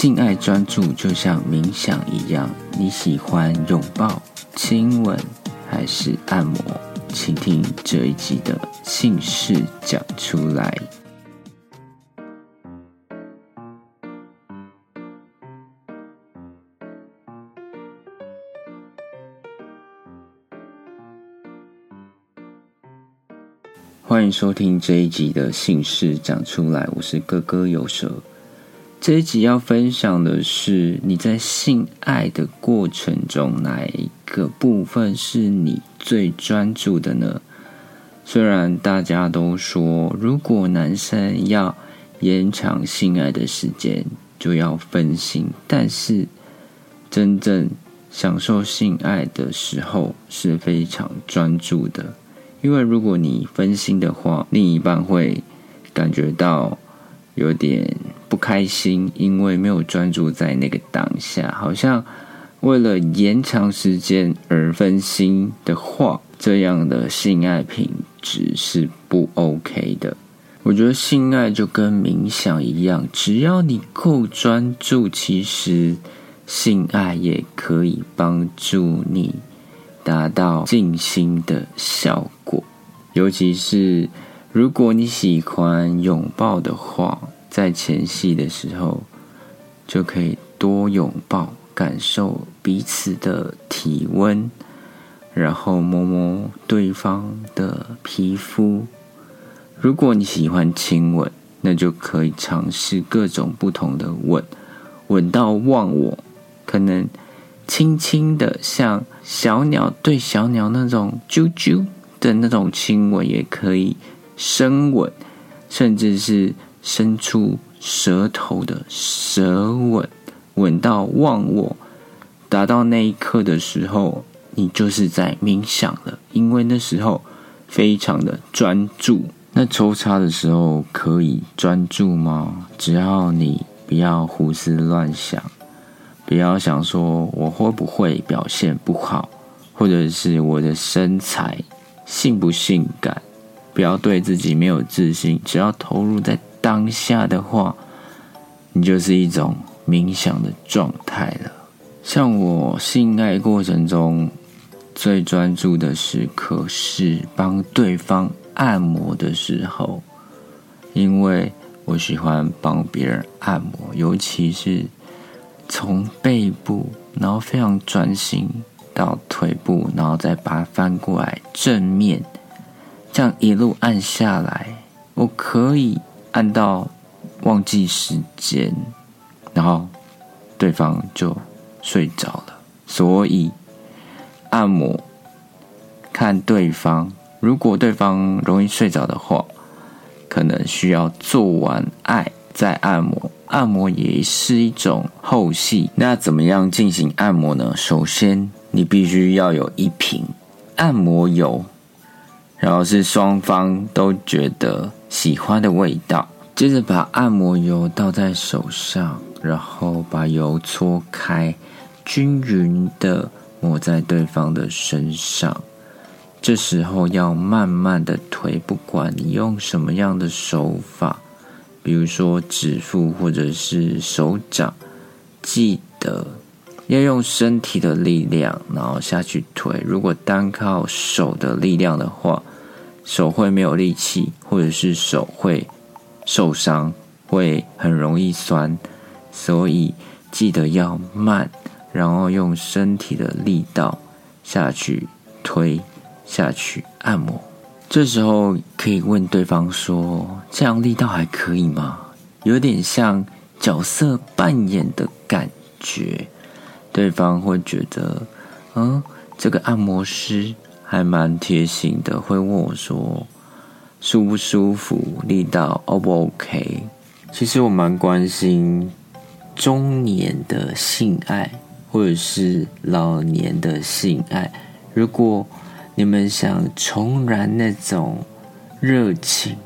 性爱专注就像冥想一样，你喜欢拥抱、亲吻还是按摩？请听这一集的姓氏讲出来。欢迎收听这一集的姓氏讲出来，我是哥哥有舌。这一集要分享的是，你在性爱的过程中，哪一个部分是你最专注的呢？虽然大家都说，如果男生要延长性爱的时间，就要分心，但是真正享受性爱的时候是非常专注的。因为如果你分心的话，另一半会感觉到有点。不开心，因为没有专注在那个当下，好像为了延长时间而分心的话，这样的性爱品质是不 OK 的。我觉得性爱就跟冥想一样，只要你够专注，其实性爱也可以帮助你达到静心的效果。尤其是如果你喜欢拥抱的话。在前戏的时候，就可以多拥抱，感受彼此的体温，然后摸摸对方的皮肤。如果你喜欢亲吻，那就可以尝试各种不同的吻，吻到忘我。可能轻轻的，像小鸟对小鸟那种啾啾的那种亲吻，也可以深吻，甚至是。伸出舌头的舌吻，吻到忘我，达到那一刻的时候，你就是在冥想了，因为那时候非常的专注。那抽插的时候可以专注吗？只要你不要胡思乱想，不要想说我会不会表现不好，或者是我的身材性不性感，不要对自己没有自信，只要投入在。当下的话，你就是一种冥想的状态了。像我性爱过程中最专注的时刻是帮对方按摩的时候，因为我喜欢帮别人按摩，尤其是从背部，然后非常专心到腿部，然后再把它翻过来正面，这样一路按下来，我可以。按到忘记时间，然后对方就睡着了。所以按摩看对方，如果对方容易睡着的话，可能需要做完爱再按摩。按摩也是一种后戏。那怎么样进行按摩呢？首先，你必须要有一瓶按摩油，然后是双方都觉得。喜欢的味道，接着把按摩油倒在手上，然后把油搓开，均匀的抹在对方的身上。这时候要慢慢的推，不管你用什么样的手法，比如说指腹或者是手掌，记得要用身体的力量，然后下去推。如果单靠手的力量的话，手会没有力气，或者是手会受伤，会很容易酸，所以记得要慢，然后用身体的力道下去推下去按摩。这时候可以问对方说：“这样力道还可以吗？”有点像角色扮演的感觉，对方会觉得：“嗯，这个按摩师。”还蛮贴心的，会问我说舒不舒服，力道 O 不 OK？其实我蛮关心中年的性爱，或者是老年的性爱。如果你们想重燃那种热情、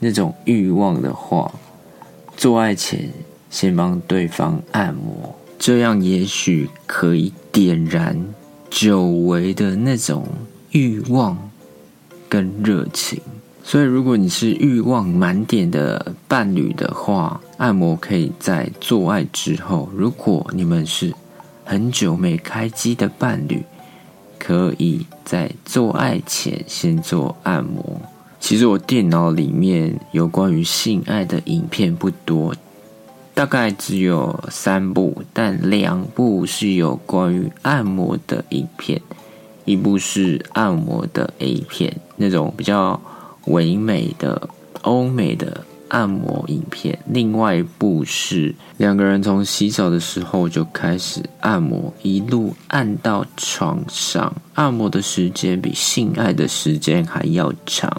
那种欲望的话，做爱前先帮对方按摩，这样也许可以点燃。久违的那种欲望跟热情，所以，如果你是欲望满点的伴侣的话，按摩可以在做爱之后；如果你们是很久没开机的伴侣，可以在做爱前先做按摩。其实我电脑里面有关于性爱的影片不多，大概只有三部，但两部是有关于按摩的影片，一部是按摩的 A 片，那种比较。唯美的欧美的按摩影片，另外一部是两个人从洗澡的时候就开始按摩，一路按到床上，按摩的时间比性爱的时间还要长，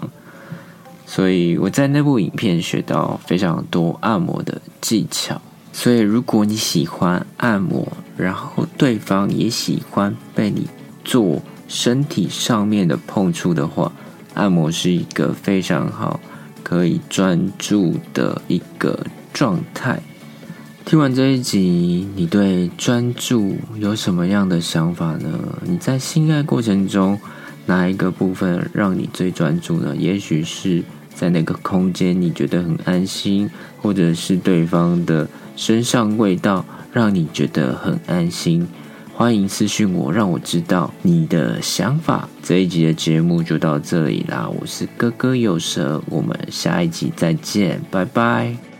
所以我在那部影片学到非常多按摩的技巧。所以如果你喜欢按摩，然后对方也喜欢被你做身体上面的碰触的话。按摩是一个非常好可以专注的一个状态。听完这一集，你对专注有什么样的想法呢？你在性爱过程中哪一个部分让你最专注呢？也许是在那个空间你觉得很安心，或者是对方的身上味道让你觉得很安心。欢迎私讯我，让我知道你的想法。这一集的节目就到这里啦，我是哥哥有蛇，我们下一集再见，拜拜。